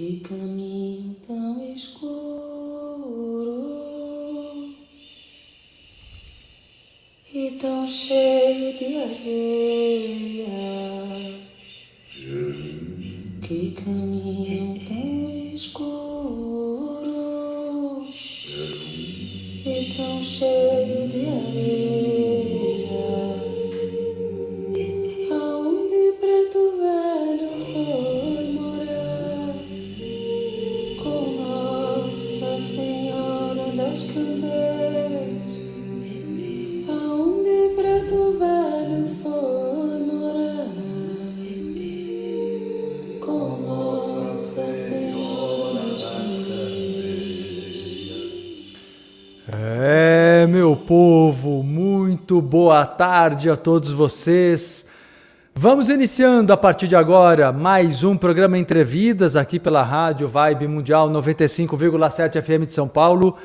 Que caminho tão escuro e tão cheio de areia. Muito boa tarde a todos vocês. Vamos iniciando a partir de agora mais um programa Entrevidas aqui pela Rádio Vibe Mundial 95,7 FM de São Paulo.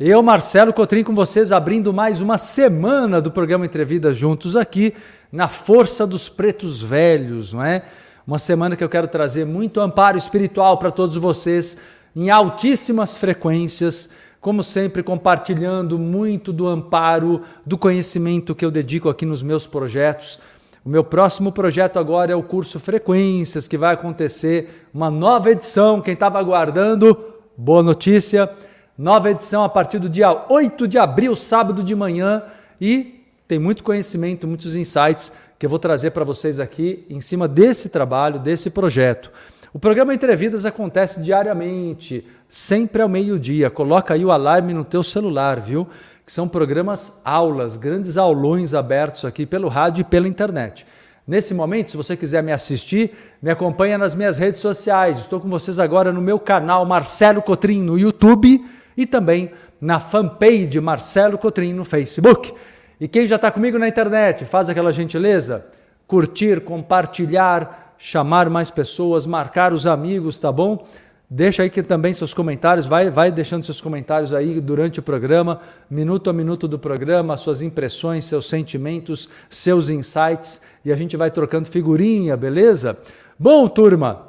Eu, Marcelo Cotrim, com vocês, abrindo mais uma semana do programa Entrevidas juntos aqui na Força dos Pretos Velhos, não é? Uma semana que eu quero trazer muito amparo espiritual para todos vocês em altíssimas frequências, como sempre, compartilhando muito do amparo, do conhecimento que eu dedico aqui nos meus projetos. O meu próximo projeto agora é o curso Frequências, que vai acontecer uma nova edição. Quem estava aguardando, boa notícia. Nova edição a partir do dia 8 de abril, sábado de manhã. E tem muito conhecimento, muitos insights que eu vou trazer para vocês aqui em cima desse trabalho, desse projeto. O programa Entrevidas acontece diariamente, sempre ao meio-dia. Coloca aí o alarme no teu celular, viu? Que são programas aulas, grandes aulões abertos aqui pelo rádio e pela internet. Nesse momento, se você quiser me assistir, me acompanha nas minhas redes sociais. Estou com vocês agora no meu canal Marcelo Cotrim no YouTube e também na fanpage Marcelo Cotrim no Facebook. E quem já está comigo na internet, faz aquela gentileza, curtir, compartilhar, chamar mais pessoas, marcar os amigos, tá bom? Deixa aí que também seus comentários, vai, vai deixando seus comentários aí durante o programa, minuto a minuto do programa, suas impressões, seus sentimentos, seus insights e a gente vai trocando figurinha, beleza? Bom, turma,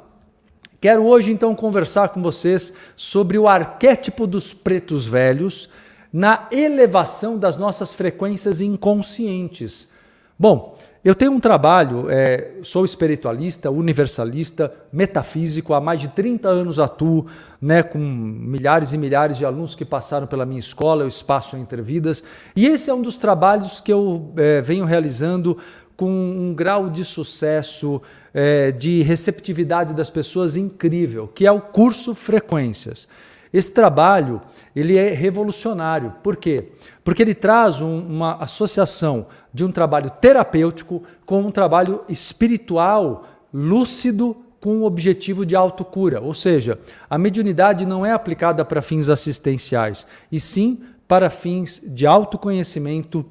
quero hoje então conversar com vocês sobre o arquétipo dos pretos velhos na elevação das nossas frequências inconscientes. Bom, eu tenho um trabalho, é, sou espiritualista, universalista, metafísico, há mais de 30 anos atuo né, com milhares e milhares de alunos que passaram pela minha escola, o Espaço Entre Vidas, e esse é um dos trabalhos que eu é, venho realizando com um grau de sucesso, é, de receptividade das pessoas incrível, que é o curso Frequências. Esse trabalho ele é revolucionário. Por quê? Porque ele traz um, uma associação de um trabalho terapêutico com um trabalho espiritual lúcido com o objetivo de autocura. Ou seja, a mediunidade não é aplicada para fins assistenciais, e sim para fins de autoconhecimento,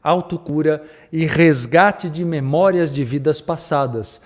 autocura e resgate de memórias de vidas passadas.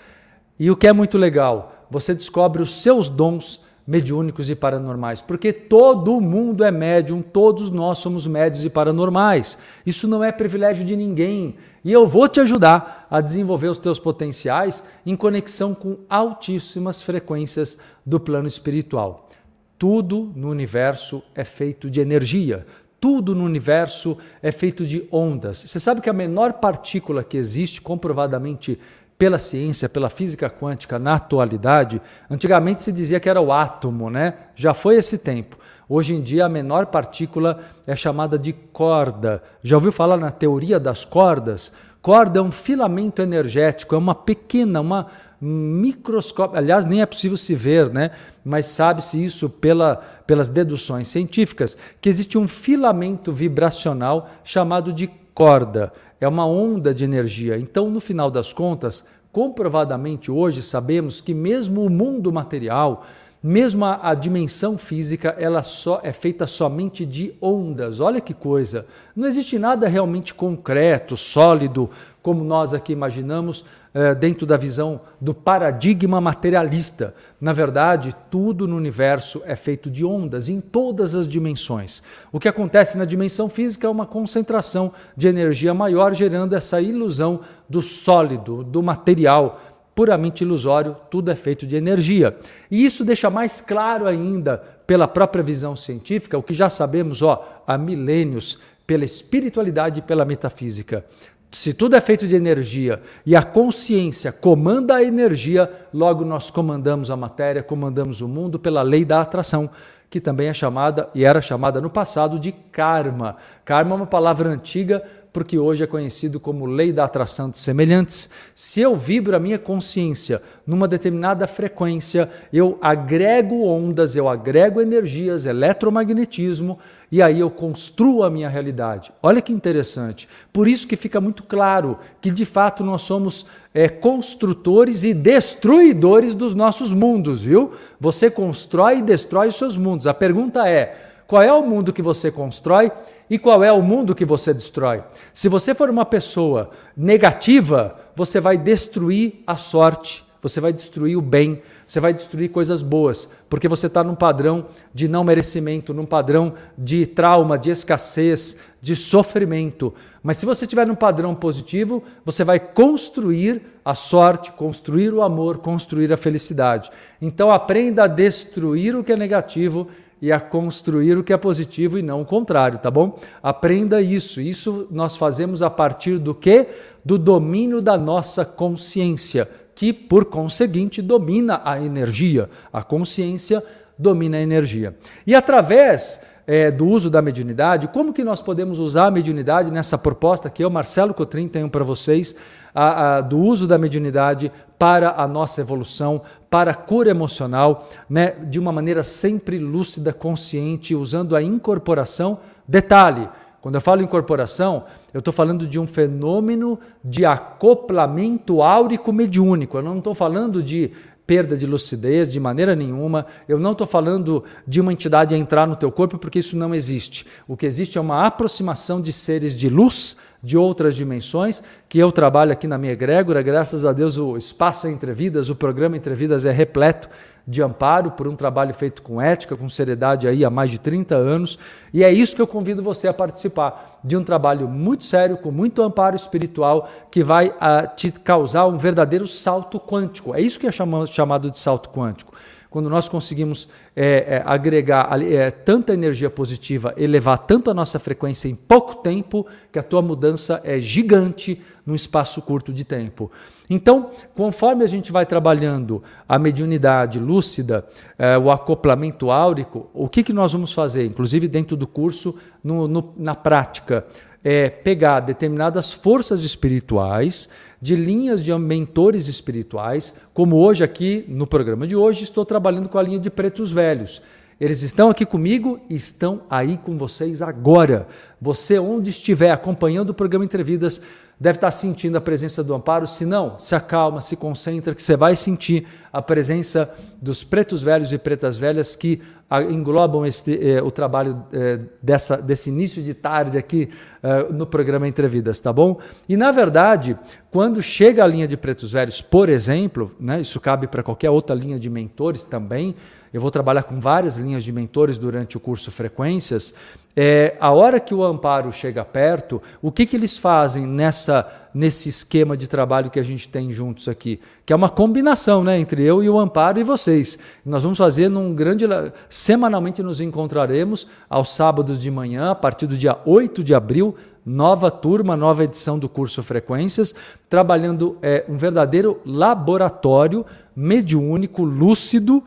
E o que é muito legal, você descobre os seus dons mediúnicos e paranormais, porque todo mundo é médium, todos nós somos médios e paranormais. Isso não é privilégio de ninguém. E eu vou te ajudar a desenvolver os teus potenciais em conexão com altíssimas frequências do plano espiritual. Tudo no universo é feito de energia. Tudo no universo é feito de ondas. Você sabe que a menor partícula que existe comprovadamente pela ciência, pela física quântica na atualidade, antigamente se dizia que era o átomo, né? Já foi esse tempo. Hoje em dia a menor partícula é chamada de corda. Já ouviu falar na teoria das cordas? Corda é um filamento energético, é uma pequena, uma microscópio, aliás, nem é possível se ver, né? Mas sabe-se isso pela, pelas deduções científicas, que existe um filamento vibracional chamado de corda é uma onda de energia. Então, no final das contas, comprovadamente hoje sabemos que mesmo o mundo material, mesmo a, a, dimensão física, ela só é feita somente de ondas. Olha que coisa! Não existe nada realmente concreto, sólido, como nós aqui imaginamos, eh, dentro da visão do paradigma materialista. Na verdade, tudo no universo é feito de ondas em todas as dimensões. O que acontece na dimensão física é uma concentração de energia maior, gerando essa ilusão do sólido, do material puramente ilusório, tudo é feito de energia. E isso deixa mais claro ainda, pela própria visão científica, o que já sabemos ó, há milênios, pela espiritualidade e pela metafísica. Se tudo é feito de energia e a consciência comanda a energia, logo nós comandamos a matéria, comandamos o mundo pela lei da atração, que também é chamada e era chamada no passado de karma. Karma é uma palavra antiga porque hoje é conhecido como lei da atração de semelhantes. Se eu vibro a minha consciência numa determinada frequência, eu agrego ondas, eu agrego energias, eletromagnetismo, e aí eu construo a minha realidade. Olha que interessante. Por isso que fica muito claro que de fato nós somos é, construtores e destruidores dos nossos mundos, viu? Você constrói e destrói os seus mundos. A pergunta é: qual é o mundo que você constrói e qual é o mundo que você destrói. Se você for uma pessoa negativa, você vai destruir a sorte, você vai destruir o bem, você vai destruir coisas boas, porque você está num padrão de não merecimento, num padrão de trauma, de escassez, de sofrimento. Mas se você estiver num padrão positivo, você vai construir a sorte, construir o amor, construir a felicidade. Então aprenda a destruir o que é negativo e a construir o que é positivo e não o contrário, tá bom? Aprenda isso. Isso nós fazemos a partir do que? Do domínio da nossa consciência, que por conseguinte domina a energia. A consciência domina a energia. E através é, do uso da mediunidade, como que nós podemos usar a mediunidade nessa proposta que eu, Marcelo Cotrim, tenho para vocês, a, a, do uso da mediunidade para a nossa evolução, para a cura emocional, né, de uma maneira sempre lúcida, consciente, usando a incorporação. Detalhe, quando eu falo incorporação, eu estou falando de um fenômeno de acoplamento áurico mediúnico. Eu não estou falando de perda de lucidez de maneira nenhuma. Eu não estou falando de uma entidade entrar no teu corpo, porque isso não existe. O que existe é uma aproximação de seres de luz de outras dimensões, que eu trabalho aqui na minha egrégora. Graças a Deus, o Espaço Entre Vidas, o programa Entre Vidas é repleto de amparo por um trabalho feito com ética, com seriedade aí há mais de 30 anos. E é isso que eu convido você a participar, de um trabalho muito sério, com muito amparo espiritual, que vai ah, te causar um verdadeiro salto quântico. É isso que é chamado de salto quântico quando nós conseguimos é, é, agregar é, tanta energia positiva, elevar tanto a nossa frequência em pouco tempo, que a tua mudança é gigante num espaço curto de tempo. Então, conforme a gente vai trabalhando a mediunidade lúcida, é, o acoplamento áurico, o que, que nós vamos fazer, inclusive dentro do curso, no, no, na prática? É pegar determinadas forças espirituais de linhas de mentores espirituais, como hoje aqui no programa de hoje estou trabalhando com a linha de pretos velhos. Eles estão aqui comigo e estão aí com vocês agora. Você, onde estiver acompanhando o programa Entrevidas, deve estar sentindo a presença do amparo. Se não, se acalma, se concentra, que você vai sentir a presença dos pretos velhos e pretas velhas que englobam este, eh, o trabalho eh, dessa, desse início de tarde aqui eh, no programa Entrevidas, tá bom? E na verdade, quando chega a linha de pretos velhos, por exemplo, né, isso cabe para qualquer outra linha de mentores também. Eu vou trabalhar com várias linhas de mentores durante o curso Frequências é, a hora que o amparo chega perto, o que, que eles fazem nessa nesse esquema de trabalho que a gente tem juntos aqui? Que é uma combinação né, entre eu e o amparo e vocês. Nós vamos fazer num grande. Semanalmente nos encontraremos aos sábados de manhã, a partir do dia 8 de abril, nova turma, nova edição do curso Frequências, trabalhando é, um verdadeiro laboratório mediúnico, lúcido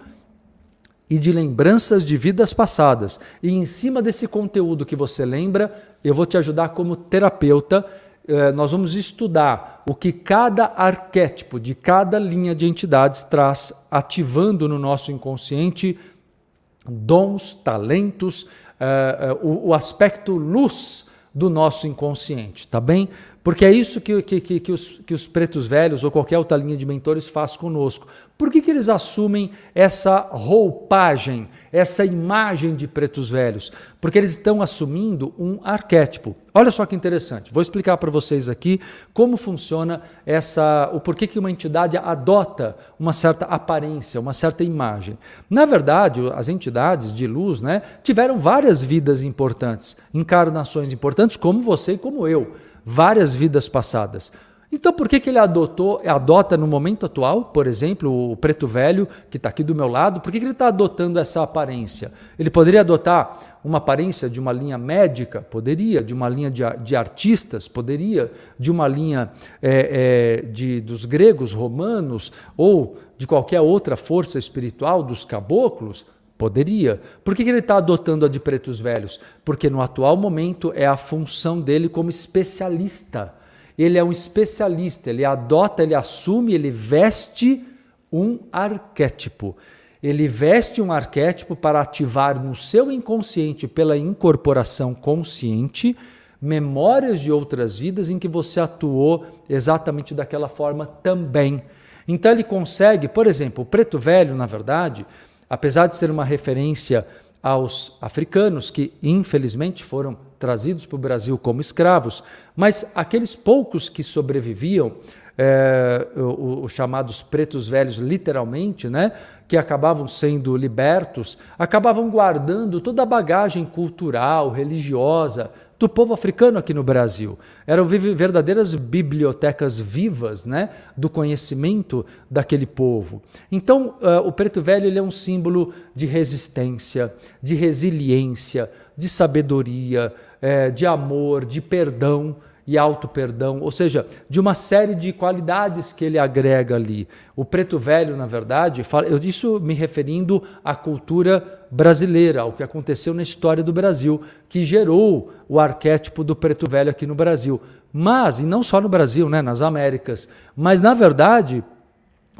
e de lembranças de vidas passadas. E em cima desse conteúdo que você lembra, eu vou te ajudar como terapeuta. Eh, nós vamos estudar o que cada arquétipo de cada linha de entidades traz, ativando no nosso inconsciente dons, talentos, eh, eh, o aspecto luz do nosso inconsciente, tá bem? Porque é isso que, que, que, os, que os pretos velhos ou qualquer outra linha de mentores faz conosco. Por que, que eles assumem essa roupagem, essa imagem de pretos velhos? Porque eles estão assumindo um arquétipo. Olha só que interessante. Vou explicar para vocês aqui como funciona essa, o porquê que uma entidade adota uma certa aparência, uma certa imagem. Na verdade, as entidades de luz, né, tiveram várias vidas importantes, encarnações importantes, como você e como eu várias vidas passadas. Então, por que, que ele adotou, adota no momento atual, por exemplo, o preto velho, que está aqui do meu lado, por que, que ele está adotando essa aparência? Ele poderia adotar uma aparência de uma linha médica? Poderia. De uma linha de, de artistas? Poderia. De uma linha é, é, de, dos gregos, romanos, ou de qualquer outra força espiritual, dos caboclos? Poderia. Por que, que ele está adotando a de pretos velhos? Porque no atual momento é a função dele como especialista ele é um especialista, ele adota, ele assume, ele veste um arquétipo. Ele veste um arquétipo para ativar no seu inconsciente, pela incorporação consciente, memórias de outras vidas em que você atuou exatamente daquela forma também. Então ele consegue, por exemplo, o preto velho, na verdade, apesar de ser uma referência aos africanos que infelizmente foram trazidos para o Brasil como escravos, mas aqueles poucos que sobreviviam, é, os chamados pretos velhos, literalmente, né, que acabavam sendo libertos, acabavam guardando toda a bagagem cultural, religiosa do povo africano aqui no Brasil. Eram verdadeiras bibliotecas vivas né, do conhecimento daquele povo. Então, uh, o preto velho ele é um símbolo de resistência, de resiliência, de sabedoria, é, de amor, de perdão e auto-perdão, ou seja, de uma série de qualidades que ele agrega ali. O preto velho, na verdade, eu isso me referindo à cultura brasileira, ao que aconteceu na história do Brasil, que gerou o arquétipo do preto velho aqui no Brasil. Mas, e não só no Brasil, né, nas Américas, mas na verdade,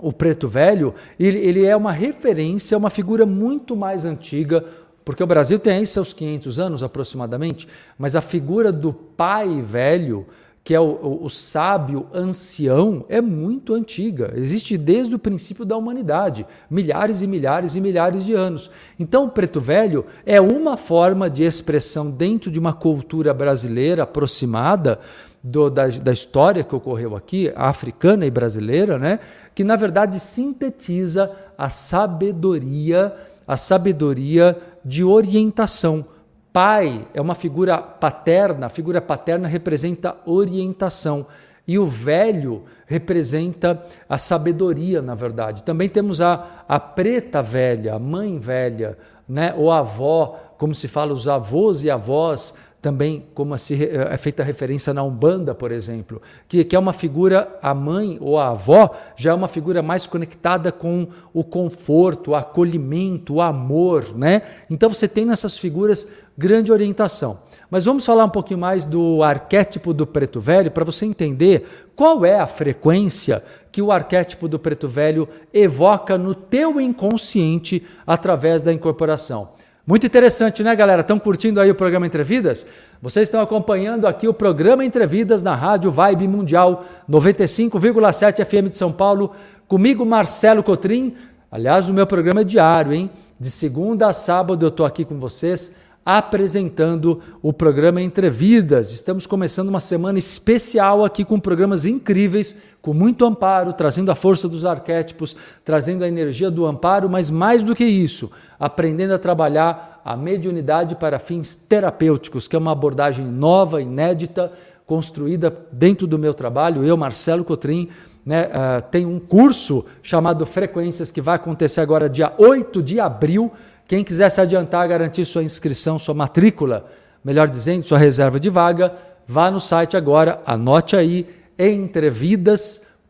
o preto velho, ele, ele é uma referência, uma figura muito mais antiga, porque o Brasil tem seus 500 anos aproximadamente, mas a figura do pai velho, que é o, o, o, sábio ancião, é muito antiga. Existe desde o princípio da humanidade, milhares e milhares e milhares de anos. Então, o preto velho é uma forma de expressão dentro de uma cultura brasileira aproximada do, da, da história que ocorreu aqui, africana e brasileira, né? que na verdade sintetiza a sabedoria, a sabedoria de orientação. Pai é uma figura paterna, a figura paterna representa orientação. E o velho representa a sabedoria, na verdade. Também temos a, a preta velha, a mãe velha, né? ou a avó, como se fala, os avós e avós também como se eh, é feita referência na Umbanda, por exemplo, que, que é uma figura, a mãe ou a avó já é uma figura mais conectada com o conforto, o acolhimento, o amor, né? Então você tem nessas figuras grande orientação. Mas vamos falar um pouquinho mais do arquétipo do preto velho para você entender qual é a frequência que o arquétipo do preto velho evoca no teu inconsciente através da incorporação. Muito interessante, né, galera? Estão curtindo aí o programa Entrevidas? Vocês estão acompanhando aqui o programa Entrevidas na Rádio Vibe Mundial 95,7 FM de São Paulo, comigo, Marcelo Cotrim. Aliás, o meu programa é diário, hein? De segunda a sábado eu estou aqui com vocês apresentando o programa Entrevidas. Estamos começando uma semana especial aqui com programas incríveis, com muito amparo, trazendo a força dos arquétipos, trazendo a energia do amparo, mas mais do que isso, aprendendo a trabalhar a mediunidade para fins terapêuticos, que é uma abordagem nova, inédita, construída dentro do meu trabalho. Eu, Marcelo Cotrim, né, uh, tem um curso chamado Frequências que vai acontecer agora dia 8 de abril quem quiser se adiantar, garantir sua inscrição, sua matrícula, melhor dizendo, sua reserva de vaga, vá no site agora, anote aí entrevidas.com.br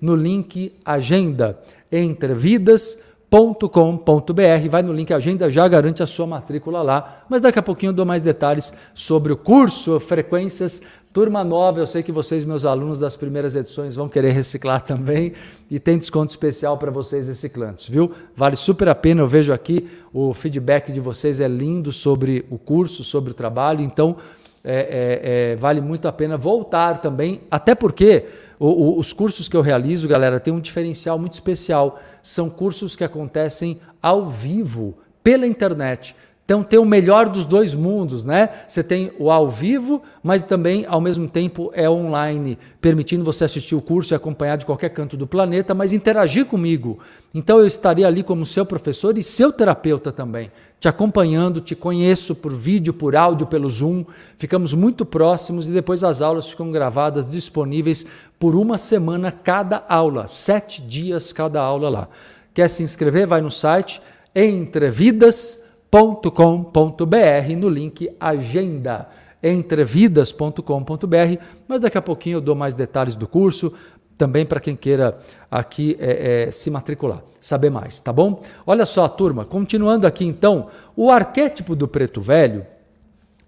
no link agenda. entrevidas.com.br, vai no link agenda, já garante a sua matrícula lá. Mas daqui a pouquinho eu dou mais detalhes sobre o curso, frequências Turma nova, eu sei que vocês, meus alunos das primeiras edições, vão querer reciclar também e tem desconto especial para vocês reciclantes, viu? Vale super a pena, eu vejo aqui o feedback de vocês é lindo sobre o curso, sobre o trabalho, então é, é, é, vale muito a pena voltar também, até porque o, o, os cursos que eu realizo, galera, tem um diferencial muito especial. São cursos que acontecem ao vivo, pela internet. Então tem o melhor dos dois mundos, né? Você tem o ao vivo, mas também ao mesmo tempo é online, permitindo você assistir o curso e acompanhar de qualquer canto do planeta, mas interagir comigo. Então eu estaria ali como seu professor e seu terapeuta também, te acompanhando, te conheço por vídeo, por áudio, pelo Zoom. Ficamos muito próximos e depois as aulas ficam gravadas, disponíveis por uma semana cada aula, sete dias cada aula lá. Quer se inscrever? Vai no site entrevidas.com entrevidas.com.br no link Agenda entrevidas.com.br, mas daqui a pouquinho eu dou mais detalhes do curso, também para quem queira aqui é, é, se matricular, saber mais, tá bom? Olha só, turma, continuando aqui então, o arquétipo do preto velho,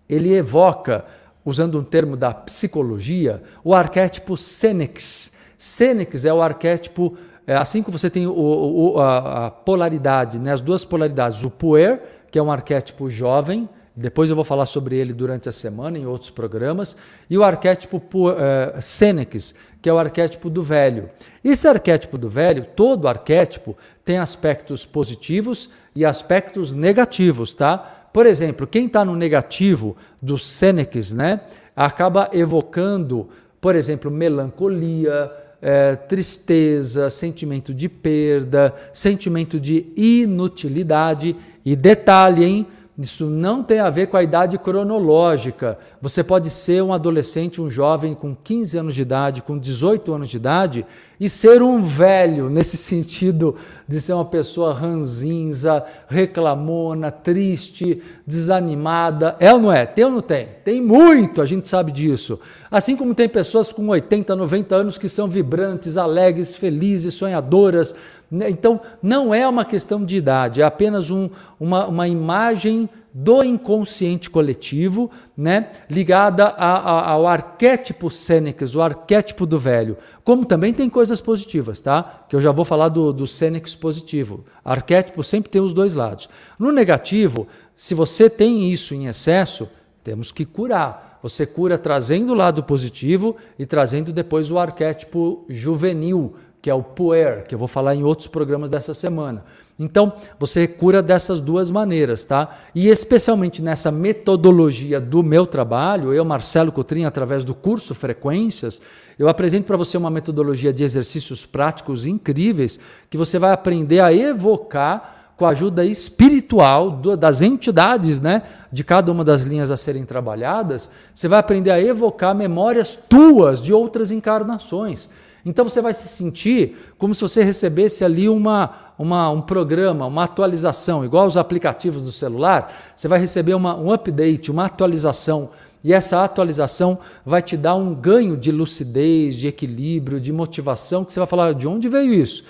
ele evoca, usando um termo da psicologia, o arquétipo Senex. Senex é o arquétipo, é, assim que você tem o, o, a, a, polaridade, né, as duas polaridades, o puer, que é um arquétipo jovem, depois eu vou falar sobre ele durante a semana em outros programas, e o arquétipo uh, Senex, que é o arquétipo do velho. Esse arquétipo do velho, todo arquétipo, tem aspectos positivos e aspectos negativos, tá? Por exemplo, quem está no negativo do Senex, né, acaba evocando, por exemplo, melancolia, é, tristeza, sentimento de perda, sentimento de inutilidade. E detalhe, hein? Isso não tem a ver com a idade cronológica. Você pode ser um adolescente, um jovem com 15 anos de idade, com 18 anos de idade e ser um velho, nesse sentido de ser uma pessoa ranzinza, reclamona, triste, desanimada. É ou não é? Tem ou não tem? Tem muito, a gente sabe disso. Assim como tem pessoas com 80, 90 anos que são vibrantes, alegres, felizes, sonhadoras. Né? Então, não é uma questão de idade, é apenas um, uma, uma imagem do inconsciente coletivo, né, ligada a, a, ao arquétipo Sênex, o arquétipo do velho. Como também tem coisas positivas, tá? Que eu já vou falar do, do Sênex positivo. Arquétipo sempre tem os dois lados. No negativo, se você tem isso em excesso, temos que curar. Você cura trazendo o lado positivo e trazendo depois o arquétipo juvenil, que é o puer, que eu vou falar em outros programas dessa semana. Então, você cura dessas duas maneiras, tá? E especialmente nessa metodologia do meu trabalho, eu, Marcelo Cotrim, através do curso Frequências, eu apresento para você uma metodologia de exercícios práticos incríveis que você vai aprender a evocar com a ajuda espiritual das entidades, né, de cada uma das linhas a serem trabalhadas, você vai aprender a evocar memórias tuas de outras encarnações. Então você vai se sentir como se você recebesse ali uma, uma, um programa, uma atualização, igual os aplicativos do celular. Você vai receber uma, um update, uma atualização. E essa atualização vai te dar um ganho de lucidez, de equilíbrio, de motivação, que você vai falar: de onde veio isso?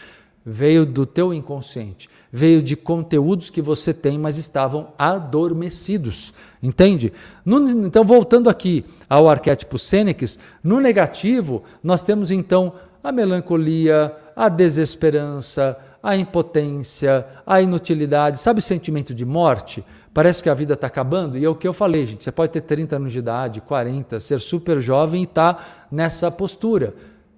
Veio do teu inconsciente, veio de conteúdos que você tem, mas estavam adormecidos. Entende? No, então, voltando aqui ao arquétipo Sênex, no negativo, nós temos então a melancolia, a desesperança, a impotência, a inutilidade. Sabe o sentimento de morte? Parece que a vida está acabando. E é o que eu falei, gente. Você pode ter 30 anos de idade, 40, ser super jovem e estar tá nessa postura.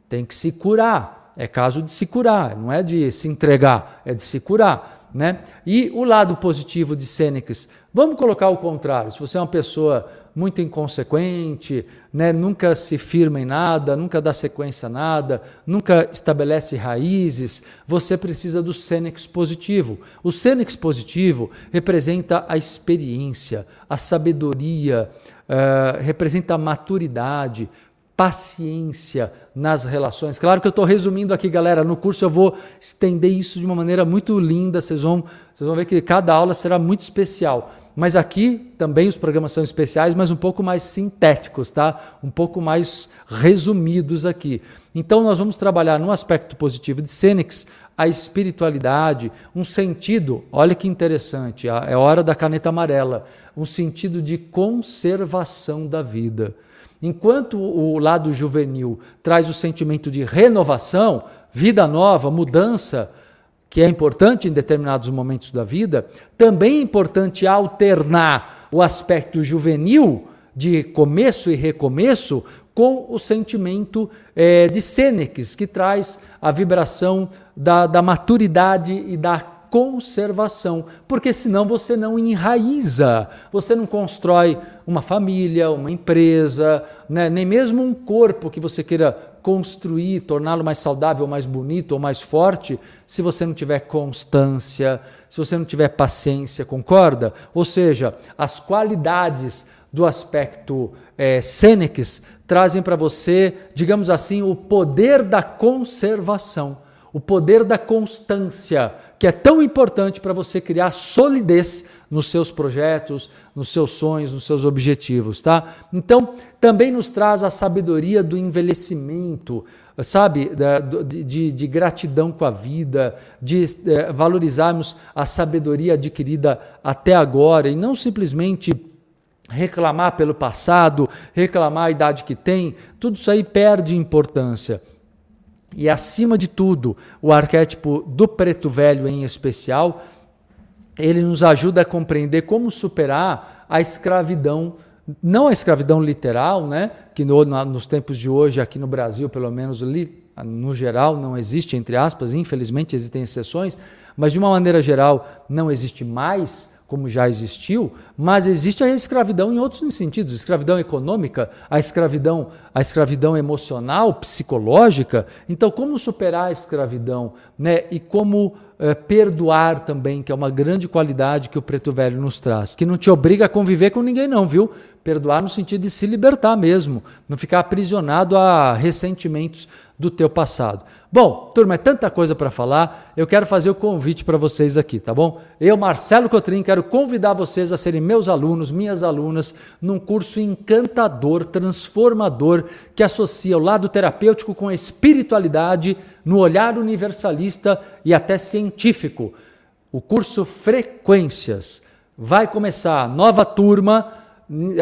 Tem que se curar é caso de se curar, não é de se entregar, é de se curar. Né? E o lado positivo de Sênex, vamos colocar o contrário. Se você é uma pessoa muito inconsequente, né? nunca se firma em nada, nunca dá sequência a nada, nunca estabelece raízes, você precisa do Sênex positivo. O Sênex positivo representa a experiência, a sabedoria, uh, representa a maturidade, paciência nas relações. Claro que eu estou resumindo aqui, galera. No curso eu vou estender isso de uma maneira muito linda. Vocês vão, vocês vão ver que cada aula será muito especial. Mas aqui também os programas são especiais, mas um pouco mais sintéticos, tá? Um pouco mais resumidos aqui. Então nós vamos trabalhar no aspecto positivo de Sênex a espiritualidade, um sentido, olha que interessante, é hora da caneta amarela, um sentido de conservação da vida. Enquanto o lado juvenil traz o sentimento de renovação, vida nova, mudança, que é importante em determinados momentos da vida, também é importante alternar o aspecto juvenil de começo e recomeço com o sentimento é, de Sênex, que traz a vibração da, da maturidade e da conservação, porque senão você não enraiza, você não constrói uma família, uma empresa, né? nem mesmo um corpo que você queira construir, torná-lo mais saudável, mais bonito ou mais forte, se você não tiver constância, se você não tiver paciência, concorda? Ou seja, as qualidades do aspecto é, Sênex trazem para você, digamos assim, o poder da conservação, o poder da constância, que é tão importante para você criar solidez nos seus projetos, nos seus sonhos, nos seus objetivos, tá? Então, também nos traz a sabedoria do envelhecimento, sabe? De, de, de gratidão com a vida, de é, valorizarmos a sabedoria adquirida até agora e não simplesmente reclamar pelo passado, reclamar a idade que tem, tudo isso aí perde importância. E acima de tudo, o arquétipo do preto velho em especial, ele nos ajuda a compreender como superar a escravidão, não a escravidão literal, né, que no, nos tempos de hoje aqui no Brasil, pelo menos li, no geral não existe entre aspas, infelizmente existem exceções, mas de uma maneira geral não existe mais como já existiu, mas existe a escravidão em outros sentidos, escravidão econômica, a escravidão, a escravidão emocional, psicológica. Então, como superar a escravidão, né? E como é, perdoar também, que é uma grande qualidade que o preto velho nos traz, que não te obriga a conviver com ninguém não, viu? Perdoar no sentido de se libertar mesmo, não ficar aprisionado a ressentimentos do teu passado. Bom, turma, é tanta coisa para falar, eu quero fazer o convite para vocês aqui, tá bom? Eu, Marcelo Cotrim, quero convidar vocês a serem meus alunos, minhas alunas, num curso encantador, transformador, que associa o lado terapêutico com a espiritualidade, no olhar universalista e até científico. O curso Frequências vai começar, nova turma,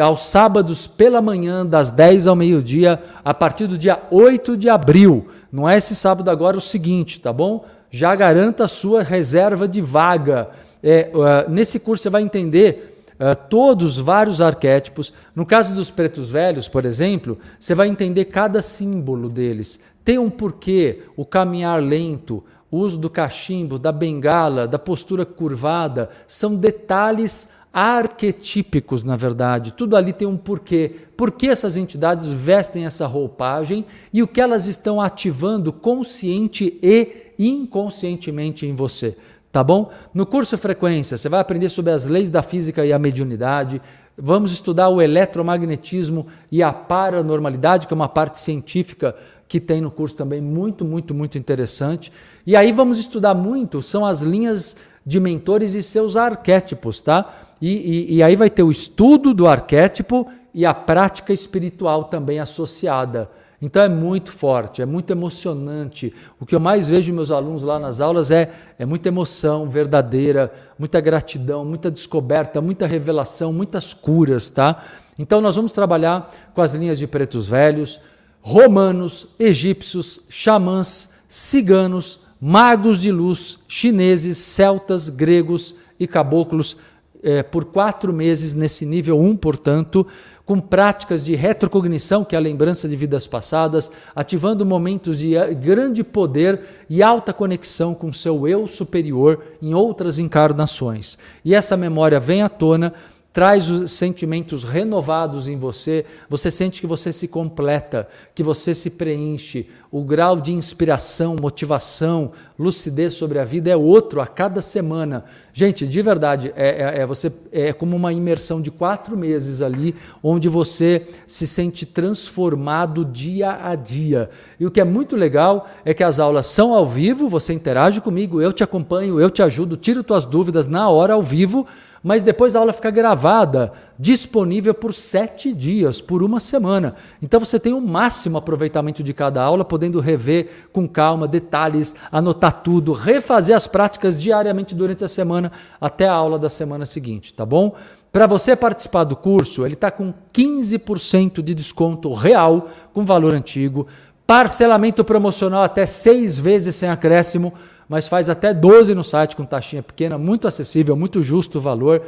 aos sábados pela manhã, das 10 ao meio-dia, a partir do dia 8 de abril. Não é esse sábado agora o seguinte, tá bom? Já garanta a sua reserva de vaga. É, uh, nesse curso você vai entender uh, todos vários arquétipos. No caso dos pretos velhos, por exemplo, você vai entender cada símbolo deles. Tem um porquê, o caminhar lento, o uso do cachimbo, da bengala, da postura curvada, são detalhes arquetípicos, na verdade. Tudo ali tem um porquê. Por que essas entidades vestem essa roupagem e o que elas estão ativando consciente e inconscientemente em você. Tá bom? No curso Frequência, você vai aprender sobre as leis da física e a mediunidade. Vamos estudar o eletromagnetismo e a paranormalidade, que é uma parte científica que tem no curso também muito, muito, muito interessante. E aí vamos estudar muito, são as linhas de mentores e seus arquétipos, tá? E, e, e, aí vai ter o estudo do arquétipo e a prática espiritual também associada. Então é muito forte, é muito emocionante. O que eu mais vejo meus alunos lá nas aulas é, é muita emoção verdadeira, muita gratidão, muita descoberta, muita revelação, muitas curas, tá? Então nós vamos trabalhar com as linhas de pretos velhos, romanos, egípcios, xamãs, ciganos, magos de luz, chineses, celtas, gregos e caboclos é, por quatro meses nesse nível 1, portanto, com práticas de retrocognição, que é a lembrança de vidas passadas, ativando momentos de eh, grande poder e alta conexão com seu eu superior em outras encarnações. E essa memória vem à tona traz os sentimentos renovados em você, você sente que você se completa, que você se preenche. O grau de inspiração, motivação, lucidez sobre a vida é outro a cada semana. Gente, de verdade, é, é, é você, é como uma imersão de quatro meses ali, onde você se sente transformado dia a dia. E o que é muito legal é que as aulas são ao vivo, você interage comigo, eu te acompanho, eu te ajudo, tiro tuas dúvidas na hora ao vivo mas depois a aula fica gravada, disponível por sete dias, por uma semana. Então você tem o máximo aproveitamento de cada aula, podendo rever com calma detalhes, anotar tudo, refazer as práticas diariamente durante a semana até a aula da semana seguinte, tá bom? Para você participar do curso, ele está com 15% de desconto real com valor antigo, parcelamento promocional até seis vezes sem acréscimo mas faz até 12 no site com taxinha pequena, muito acessível, muito justo o valor.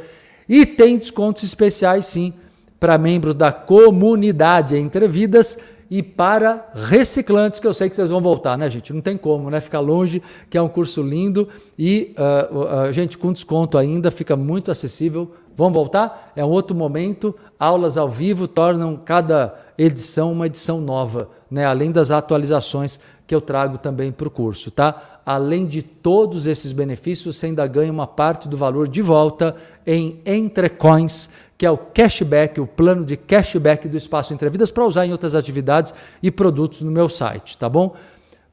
E tem descontos especiais sim para membros da comunidade Entre Vidas e para reciclantes, que eu sei que vocês vão voltar, né, gente? Não tem como, né? Ficar longe, que é um curso lindo e, uh, uh, gente, com desconto ainda, fica muito acessível. Vão voltar? É um outro momento. Aulas ao vivo tornam cada edição uma edição nova, né? Além das atualizações que eu trago também para o curso, tá? Além de todos esses benefícios, você ainda ganha uma parte do valor de volta em Entrecoins, que é o cashback, o plano de cashback do Espaço Entrevidas para usar em outras atividades e produtos no meu site, tá bom?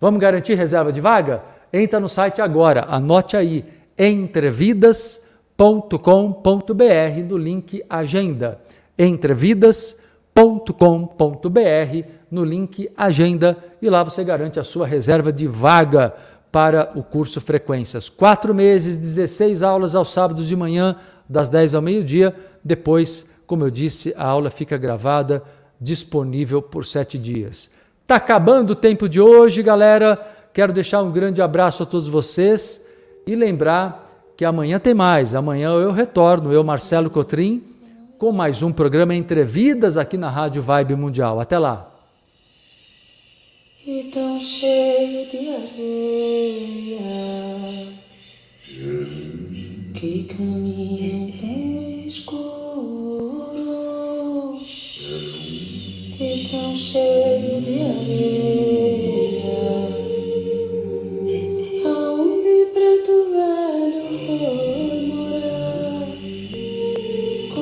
Vamos garantir reserva de vaga? Entra no site agora, anote aí, entrevidas.com.br no link Agenda. entrevidas.com.br no link Agenda e lá você garante a sua reserva de vaga para o curso Frequências. Quatro meses, 16 aulas aos sábados de manhã, das 10 ao meio-dia. Depois, como eu disse, a aula fica gravada, disponível por sete dias. Tá acabando o tempo de hoje, galera. Quero deixar um grande abraço a todos vocês e lembrar que amanhã tem mais. Amanhã eu retorno, eu, Marcelo Cotrim, com mais um programa Entrevidas aqui na Rádio Vibe Mundial. Até lá e tão cheio de areia que caminho tão escuro. E tão cheio